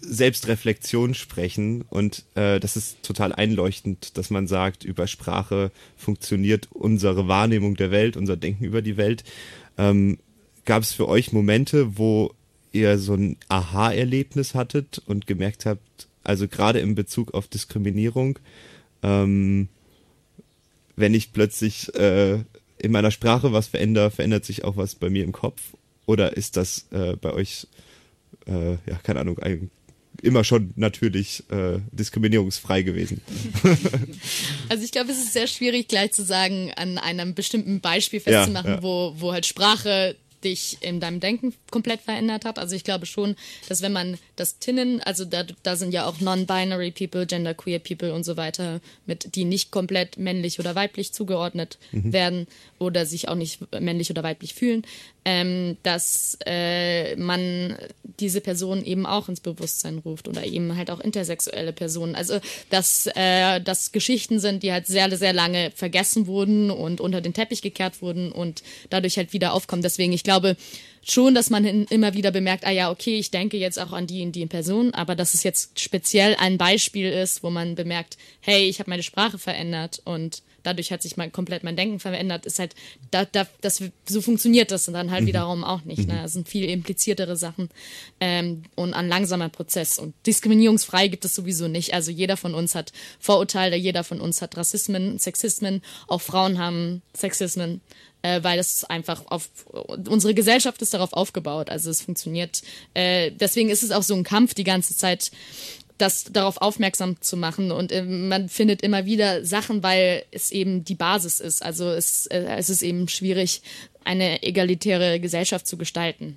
Selbstreflexion sprechen und äh, das ist total einleuchtend, dass man sagt, über Sprache funktioniert unsere Wahrnehmung der Welt, unser Denken über die Welt. Ähm, Gab es für euch Momente, wo ihr so ein Aha-Erlebnis hattet und gemerkt habt, also gerade in Bezug auf Diskriminierung, ähm, wenn ich plötzlich äh, in meiner Sprache was verändere, verändert sich auch was bei mir im Kopf? Oder ist das äh, bei euch, äh, ja, keine Ahnung, ein, immer schon natürlich äh, diskriminierungsfrei gewesen? (laughs) also ich glaube, es ist sehr schwierig gleich zu sagen, an einem bestimmten Beispiel festzumachen, ja, ja. Wo, wo halt Sprache dich in deinem Denken komplett verändert hat. Also ich glaube schon, dass wenn man das Tinnen, also da, da sind ja auch non-binary People, genderqueer People und so weiter, mit die nicht komplett männlich oder weiblich zugeordnet mhm. werden oder sich auch nicht männlich oder weiblich fühlen, ähm, dass äh, man diese Person eben auch ins Bewusstsein ruft oder eben halt auch intersexuelle Personen. Also dass äh, das Geschichten sind, die halt sehr, sehr lange vergessen wurden und unter den Teppich gekehrt wurden und dadurch halt wieder aufkommen. Deswegen, ich glaube, schon, dass man immer wieder bemerkt, ah ja, okay, ich denke jetzt auch an die und die Person, aber dass es jetzt speziell ein Beispiel ist, wo man bemerkt, hey, ich habe meine Sprache verändert und dadurch hat sich mein, komplett mein Denken verändert, ist halt, da, da, das, so funktioniert das und dann halt mhm. wiederum auch nicht. Ne? Mhm. Das sind viel impliziertere Sachen ähm, und ein langsamer Prozess. Und diskriminierungsfrei gibt es sowieso nicht. Also jeder von uns hat Vorurteile, jeder von uns hat Rassismen, Sexismen, auch Frauen haben Sexismen äh, weil es einfach auf unsere Gesellschaft ist darauf aufgebaut. Also es funktioniert. Äh, deswegen ist es auch so ein Kampf die ganze Zeit das darauf aufmerksam zu machen. Und äh, man findet immer wieder Sachen, weil es eben die Basis ist. Also es, äh, es ist eben schwierig, eine egalitäre Gesellschaft zu gestalten.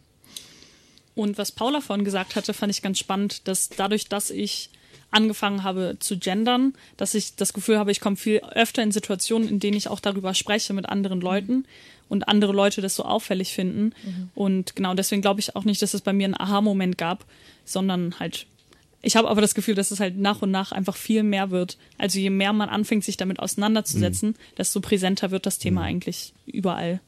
Und was Paula vorhin gesagt hatte, fand ich ganz spannend, dass dadurch, dass ich angefangen habe zu gendern, dass ich das Gefühl habe, ich komme viel öfter in Situationen, in denen ich auch darüber spreche mit anderen Leuten und andere Leute das so auffällig finden. Mhm. Und genau deswegen glaube ich auch nicht, dass es bei mir einen Aha-Moment gab, sondern halt ich habe aber das Gefühl, dass es halt nach und nach einfach viel mehr wird. Also je mehr man anfängt, sich damit auseinanderzusetzen, mhm. desto präsenter wird das Thema mhm. eigentlich überall.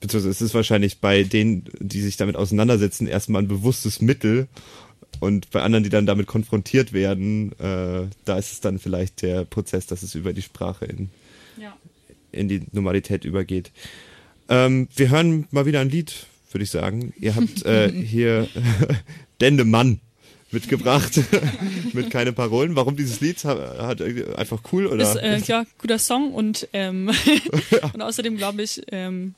Beziehungsweise es ist wahrscheinlich bei denen, die sich damit auseinandersetzen, erstmal ein bewusstes Mittel. Und bei anderen, die dann damit konfrontiert werden, äh, da ist es dann vielleicht der Prozess, dass es über die Sprache in, ja. in die Normalität übergeht. Ähm, wir hören mal wieder ein Lied würde ich sagen. Ihr habt äh, (laughs) hier (laughs) Dendemann mitgebracht (laughs) mit keine Parolen. Warum dieses Lied? Hat, einfach cool oder? Ist, äh, ja, guter Song und ähm, und außerdem glaube ich, ähm,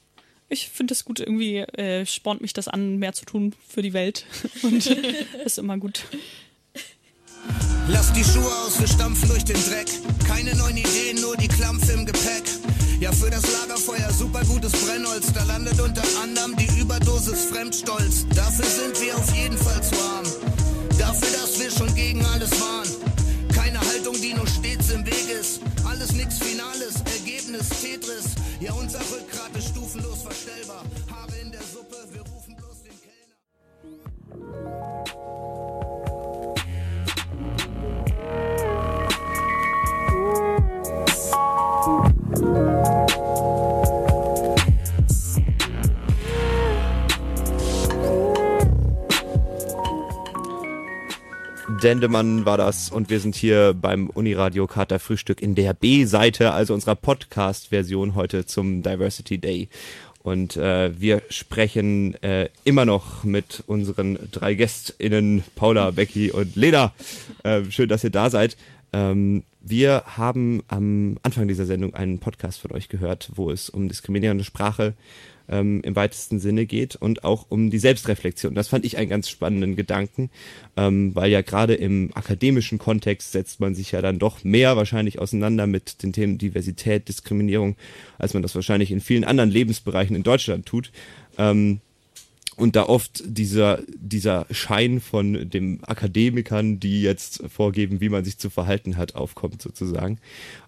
ich finde es gut, irgendwie äh, spornt mich das an, mehr zu tun für die Welt (laughs) und ist immer gut. Lass die Schuhe aus, wir stampfen durch den Dreck. Keine neuen Ideen, nur die Klampfe im Gepäck. Ja, für das Lagerfeuer super gutes Brennholz. Da landet unter anderem die Überdosis Fremdstolz. Dafür sind wir auf jeden Fall zu arm. Dafür, dass Dendemann war das und wir sind hier beim Uniradio Kater Frühstück in der B-Seite, also unserer Podcast-Version heute zum Diversity Day. Und äh, wir sprechen äh, immer noch mit unseren drei GästInnen, Paula, Becky und Lena. Äh, schön, dass ihr da seid. Ähm, wir haben am Anfang dieser Sendung einen Podcast von euch gehört, wo es um diskriminierende Sprache ähm, im weitesten Sinne geht und auch um die Selbstreflexion. Das fand ich einen ganz spannenden Gedanken, ähm, weil ja gerade im akademischen Kontext setzt man sich ja dann doch mehr wahrscheinlich auseinander mit den Themen Diversität, Diskriminierung, als man das wahrscheinlich in vielen anderen Lebensbereichen in Deutschland tut. Ähm, und da oft dieser, dieser Schein von dem Akademikern, die jetzt vorgeben, wie man sich zu verhalten hat, aufkommt sozusagen.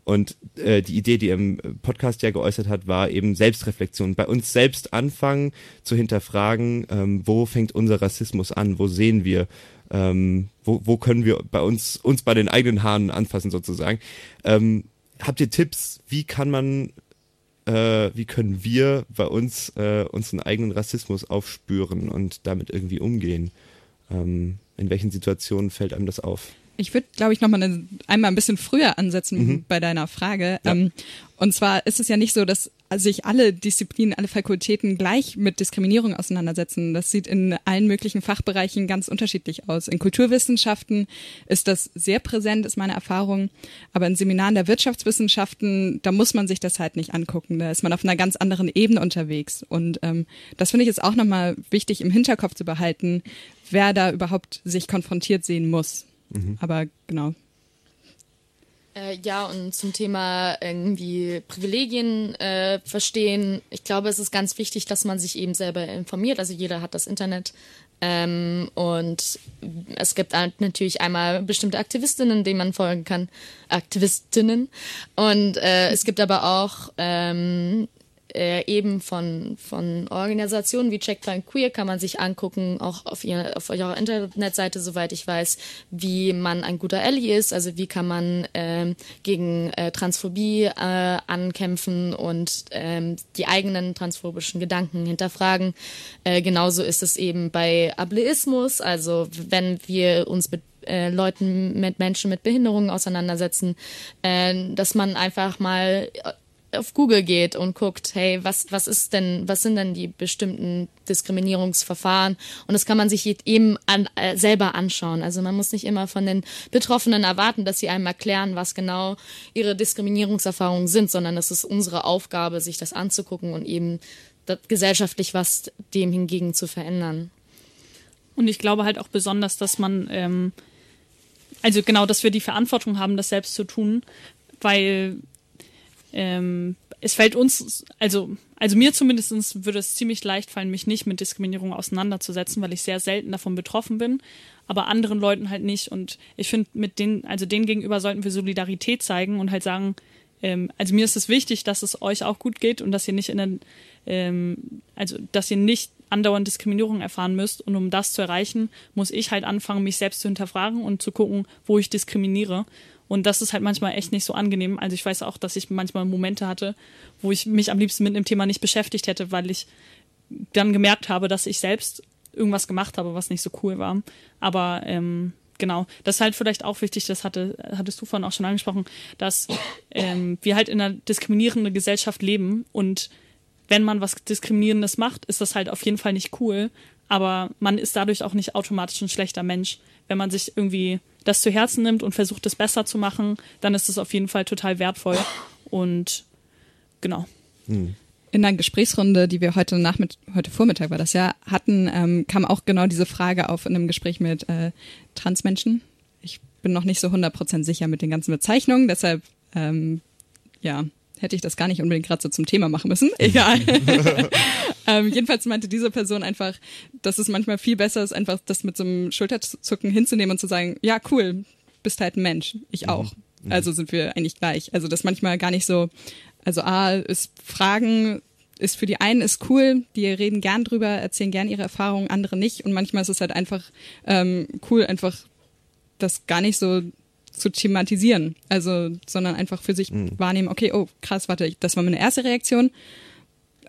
Und äh, die Idee, die er im Podcast ja geäußert hat, war eben Selbstreflexion. Bei uns selbst anfangen zu hinterfragen, ähm, wo fängt unser Rassismus an, wo sehen wir, ähm, wo, wo können wir bei uns, uns bei den eigenen Haaren anfassen sozusagen. Ähm, habt ihr Tipps, wie kann man äh, wie können wir bei uns äh, unseren eigenen Rassismus aufspüren und damit irgendwie umgehen? Ähm, in welchen Situationen fällt einem das auf? Ich würde, glaube ich, nochmal einmal ein bisschen früher ansetzen mhm. bei deiner Frage. Ja. Ähm, und zwar ist es ja nicht so, dass sich alle Disziplinen, alle Fakultäten gleich mit Diskriminierung auseinandersetzen. Das sieht in allen möglichen Fachbereichen ganz unterschiedlich aus. In Kulturwissenschaften ist das sehr präsent, ist meine Erfahrung. Aber in Seminaren der Wirtschaftswissenschaften, da muss man sich das halt nicht angucken. Da ist man auf einer ganz anderen Ebene unterwegs. Und ähm, das finde ich jetzt auch nochmal wichtig im Hinterkopf zu behalten, wer da überhaupt sich konfrontiert sehen muss. Mhm. Aber genau. Äh, ja, und zum Thema irgendwie Privilegien äh, verstehen. Ich glaube, es ist ganz wichtig, dass man sich eben selber informiert. Also jeder hat das Internet. Ähm, und es gibt natürlich einmal bestimmte Aktivistinnen, denen man folgen kann. Aktivistinnen. Und äh, es gibt aber auch ähm, äh, eben von, von Organisationen wie Checkpoint Queer kann man sich angucken, auch auf, ihr, auf eurer Internetseite, soweit ich weiß, wie man ein guter Ally ist, also wie kann man ähm, gegen äh, Transphobie äh, ankämpfen und ähm, die eigenen transphobischen Gedanken hinterfragen. Äh, genauso ist es eben bei Ableismus, also wenn wir uns mit äh, Leuten, mit Menschen mit Behinderungen auseinandersetzen, äh, dass man einfach mal auf Google geht und guckt, hey, was, was ist denn, was sind denn die bestimmten Diskriminierungsverfahren? Und das kann man sich eben an, äh, selber anschauen. Also man muss nicht immer von den Betroffenen erwarten, dass sie einem erklären, was genau ihre Diskriminierungserfahrungen sind, sondern es ist unsere Aufgabe, sich das anzugucken und eben gesellschaftlich was dem hingegen zu verändern. Und ich glaube halt auch besonders, dass man, ähm, also genau, dass wir die Verantwortung haben, das selbst zu tun, weil ähm, es fällt uns, also, also mir zumindest würde es ziemlich leicht fallen, mich nicht mit Diskriminierung auseinanderzusetzen, weil ich sehr selten davon betroffen bin, aber anderen Leuten halt nicht. Und ich finde, mit denen, also denen gegenüber sollten wir Solidarität zeigen und halt sagen, ähm, also mir ist es wichtig, dass es euch auch gut geht und dass ihr nicht in den, ähm, also dass ihr nicht andauernd Diskriminierung erfahren müsst. Und um das zu erreichen, muss ich halt anfangen, mich selbst zu hinterfragen und zu gucken, wo ich diskriminiere. Und das ist halt manchmal echt nicht so angenehm. Also ich weiß auch, dass ich manchmal Momente hatte, wo ich mich am liebsten mit dem Thema nicht beschäftigt hätte, weil ich dann gemerkt habe, dass ich selbst irgendwas gemacht habe, was nicht so cool war. Aber ähm, genau, das ist halt vielleicht auch wichtig, das hatte, hattest du vorhin auch schon angesprochen, dass ähm, wir halt in einer diskriminierenden Gesellschaft leben und wenn man was Diskriminierendes macht, ist das halt auf jeden Fall nicht cool. Aber man ist dadurch auch nicht automatisch ein schlechter Mensch. Wenn man sich irgendwie das zu Herzen nimmt und versucht, es besser zu machen, dann ist es auf jeden Fall total wertvoll. Und genau. Hm. In der Gesprächsrunde, die wir heute Nachmittag, heute Vormittag war das ja, hatten, ähm, kam auch genau diese Frage auf in einem Gespräch mit äh, Transmenschen. Ich bin noch nicht so 100% sicher mit den ganzen Bezeichnungen, deshalb ähm, ja, hätte ich das gar nicht unbedingt gerade so zum Thema machen müssen. (laughs) Egal. (laughs) ähm, jedenfalls meinte diese Person einfach, dass es manchmal viel besser ist, einfach das mit so einem Schulterzucken hinzunehmen und zu sagen, ja, cool, bist halt ein Mensch, ich mhm. auch. Mhm. Also sind wir eigentlich gleich. Also das manchmal gar nicht so, also A, ist Fragen ist für die einen ist cool, die reden gern drüber, erzählen gern ihre Erfahrungen, andere nicht. Und manchmal ist es halt einfach ähm, cool, einfach das gar nicht so zu thematisieren. Also, sondern einfach für sich mhm. wahrnehmen, okay, oh, krass, warte, das war meine erste Reaktion.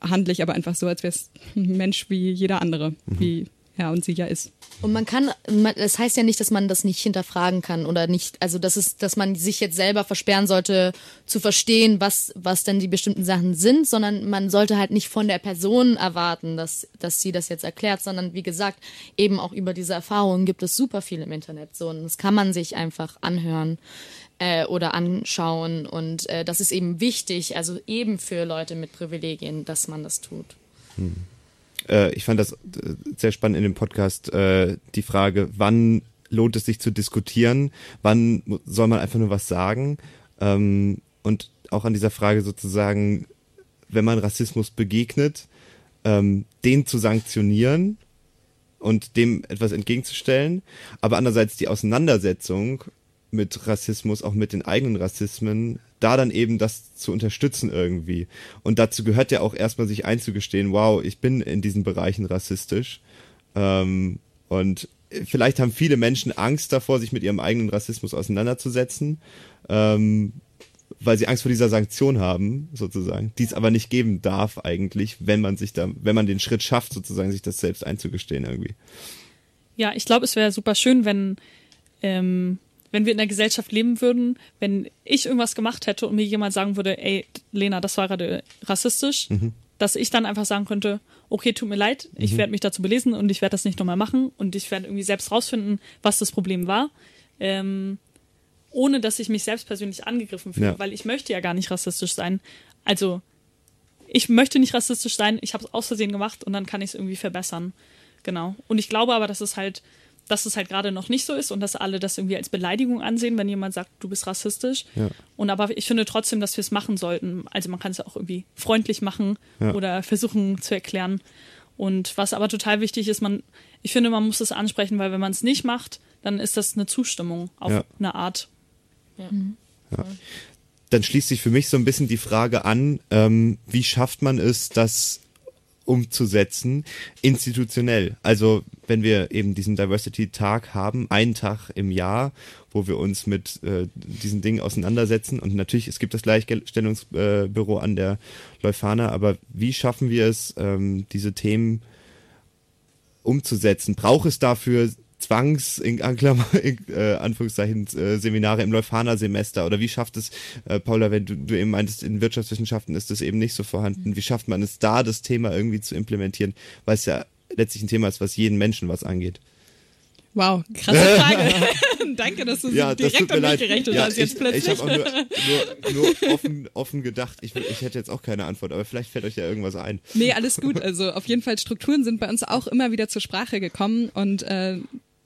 Handle ich aber einfach so, als wäre es ein Mensch wie jeder andere, mhm. wie er und ja ist. Und man kann, das heißt ja nicht, dass man das nicht hinterfragen kann oder nicht, also das ist, dass man sich jetzt selber versperren sollte, zu verstehen, was, was denn die bestimmten Sachen sind, sondern man sollte halt nicht von der Person erwarten, dass, dass sie das jetzt erklärt, sondern wie gesagt, eben auch über diese Erfahrungen gibt es super viel im Internet, so, und das kann man sich einfach anhören äh, oder anschauen und äh, das ist eben wichtig, also eben für Leute mit Privilegien, dass man das tut. Hm äh, ich fand das äh, sehr spannend in dem Podcast, äh, die Frage, wann lohnt es sich zu diskutieren, wann soll man einfach nur was sagen? Ähm, und auch an dieser Frage sozusagen, wenn man Rassismus begegnet, ähm, den zu sanktionieren und dem etwas entgegenzustellen, aber andererseits die Auseinandersetzung mit Rassismus, auch mit den eigenen Rassismen, da dann eben das zu unterstützen irgendwie. Und dazu gehört ja auch erstmal sich einzugestehen, wow, ich bin in diesen Bereichen rassistisch. Ähm, und vielleicht haben viele Menschen Angst davor, sich mit ihrem eigenen Rassismus auseinanderzusetzen, ähm, weil sie Angst vor dieser Sanktion haben, sozusagen, die es aber nicht geben darf eigentlich, wenn man sich da, wenn man den Schritt schafft, sozusagen, sich das selbst einzugestehen irgendwie. Ja, ich glaube, es wäre super schön, wenn ähm, wenn wir in der Gesellschaft leben würden, wenn ich irgendwas gemacht hätte und mir jemand sagen würde, ey, Lena, das war gerade rassistisch, mhm. dass ich dann einfach sagen könnte, okay, tut mir leid, ich mhm. werde mich dazu belesen und ich werde das nicht nochmal machen und ich werde irgendwie selbst rausfinden, was das Problem war. Ähm, ohne dass ich mich selbst persönlich angegriffen fühle, ja. weil ich möchte ja gar nicht rassistisch sein. Also ich möchte nicht rassistisch sein, ich habe es aus Versehen gemacht und dann kann ich es irgendwie verbessern. Genau. Und ich glaube aber, dass es halt dass es halt gerade noch nicht so ist und dass alle das irgendwie als Beleidigung ansehen, wenn jemand sagt, du bist rassistisch. Ja. Und aber ich finde trotzdem, dass wir es machen sollten. Also man kann es ja auch irgendwie freundlich machen ja. oder versuchen zu erklären. Und was aber total wichtig ist, man, ich finde, man muss es ansprechen, weil wenn man es nicht macht, dann ist das eine Zustimmung auf ja. eine Art. Mhm. Dann schließt sich für mich so ein bisschen die Frage an, ähm, wie schafft man es, dass umzusetzen, institutionell. Also wenn wir eben diesen Diversity-Tag haben, einen Tag im Jahr, wo wir uns mit äh, diesen Dingen auseinandersetzen. Und natürlich, es gibt das Gleichstellungsbüro an der Leuphana, aber wie schaffen wir es, ähm, diese Themen umzusetzen? Braucht es dafür Zwangs, in, (laughs) in äh, Anführungszeichen, äh, Seminare im Leuphana-Semester? Oder wie schafft es, äh, Paula, wenn du, du eben meintest, in Wirtschaftswissenschaften ist das eben nicht so vorhanden, wie schafft man es da, das Thema irgendwie zu implementieren, weil es ja letztlich ein Thema ist, was jeden Menschen was angeht? Wow, krasse (laughs) Frage. (laughs) Danke, dass du ja, direkt an mich gerechnet ja, hast jetzt ich, plötzlich. Ich habe auch nur, nur, nur offen, offen gedacht, ich, ich hätte jetzt auch keine Antwort, aber vielleicht fällt euch ja irgendwas ein. Nee, alles gut. Also auf jeden Fall Strukturen sind bei uns auch immer wieder zur Sprache gekommen und äh,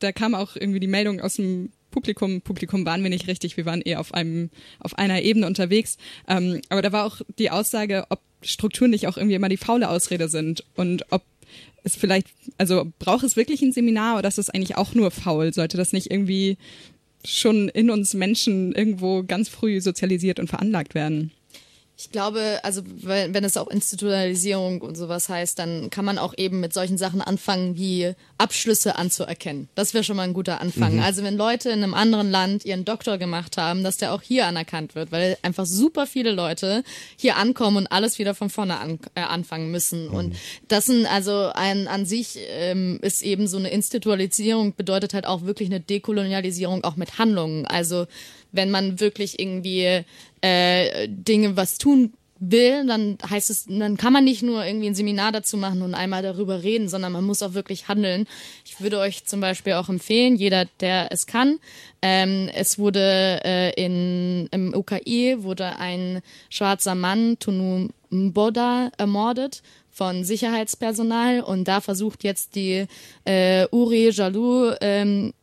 da kam auch irgendwie die Meldung aus dem Publikum, Publikum waren wir nicht richtig, wir waren eher auf einem, auf einer Ebene unterwegs. Ähm, aber da war auch die Aussage, ob Strukturen nicht auch irgendwie immer die faule Ausrede sind und ob es vielleicht, also braucht es wirklich ein Seminar oder ist es eigentlich auch nur faul? Sollte das nicht irgendwie schon in uns Menschen irgendwo ganz früh sozialisiert und veranlagt werden? Ich glaube, also wenn, wenn es auch Institutionalisierung und sowas heißt, dann kann man auch eben mit solchen Sachen anfangen, wie Abschlüsse anzuerkennen. Das wäre schon mal ein guter Anfang. Mhm. Also wenn Leute in einem anderen Land ihren Doktor gemacht haben, dass der auch hier anerkannt wird, weil einfach super viele Leute hier ankommen und alles wieder von vorne an, äh, anfangen müssen. Mhm. Und das sind also ein an sich ähm, ist eben so eine Institutionalisierung bedeutet halt auch wirklich eine Dekolonialisierung auch mit Handlungen. Also wenn man wirklich irgendwie äh, Dinge was tun will, dann heißt es, dann kann man nicht nur irgendwie ein Seminar dazu machen und einmal darüber reden, sondern man muss auch wirklich handeln. Ich würde euch zum Beispiel auch empfehlen, jeder, der es kann, ähm, es wurde äh, in, im UKI wurde ein schwarzer Mann, Tunu Mboda, ermordet von Sicherheitspersonal und da versucht jetzt die äh, Uri Jalou ähm,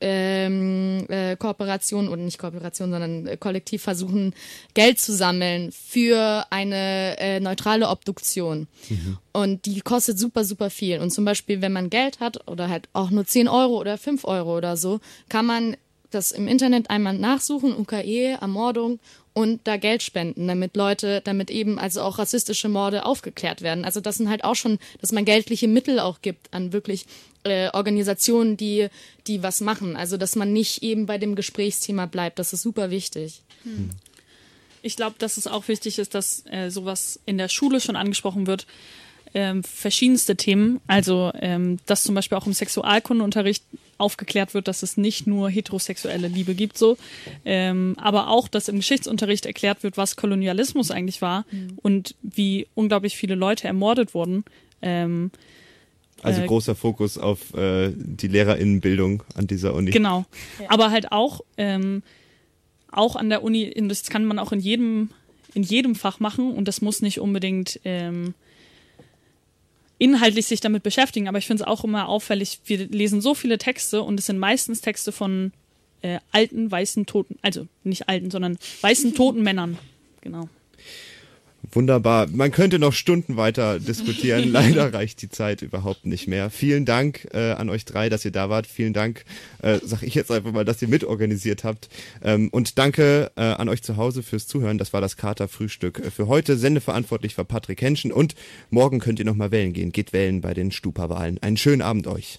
ähm, äh, Kooperation oder nicht Kooperation, sondern äh, kollektiv versuchen, Geld zu sammeln für eine äh, neutrale Obduktion. Mhm. Und die kostet super, super viel. Und zum Beispiel, wenn man Geld hat oder halt auch nur 10 Euro oder 5 Euro oder so, kann man das im Internet einmal nachsuchen, UKE, Ermordung und da Geld spenden, damit Leute, damit eben also auch rassistische Morde aufgeklärt werden. Also das sind halt auch schon, dass man geldliche Mittel auch gibt an wirklich äh, Organisationen, die, die was machen. Also dass man nicht eben bei dem Gesprächsthema bleibt. Das ist super wichtig. Hm. Ich glaube, dass es auch wichtig ist, dass äh, sowas in der Schule schon angesprochen wird. Ähm, verschiedenste Themen. Also, ähm, dass zum Beispiel auch im Sexualkundeunterricht aufgeklärt wird, dass es nicht nur heterosexuelle Liebe gibt, so. Ähm, aber auch, dass im Geschichtsunterricht erklärt wird, was Kolonialismus eigentlich war mhm. und wie unglaublich viele Leute ermordet wurden. Ähm, also äh, großer Fokus auf äh, die LehrerInnenbildung an dieser Uni. Genau. Ja. Aber halt auch, ähm, auch an der Uni, das kann man auch in jedem, in jedem Fach machen und das muss nicht unbedingt ähm, inhaltlich sich damit beschäftigen, aber ich finde es auch immer auffällig, wir lesen so viele Texte und es sind meistens Texte von äh, alten, weißen, toten, also nicht alten, sondern weißen, (laughs) toten Männern. Genau. Wunderbar. Man könnte noch Stunden weiter diskutieren. (laughs) Leider reicht die Zeit überhaupt nicht mehr. Vielen Dank äh, an euch drei, dass ihr da wart. Vielen Dank, äh, sag ich jetzt einfach mal, dass ihr mitorganisiert habt. Ähm, und danke äh, an euch zu Hause fürs Zuhören. Das war das Kater-Frühstück für heute. Sendeverantwortlich war Patrick Henschen. Und morgen könnt ihr nochmal wählen gehen. Geht wählen bei den Stupa-Wahlen. Einen schönen Abend euch.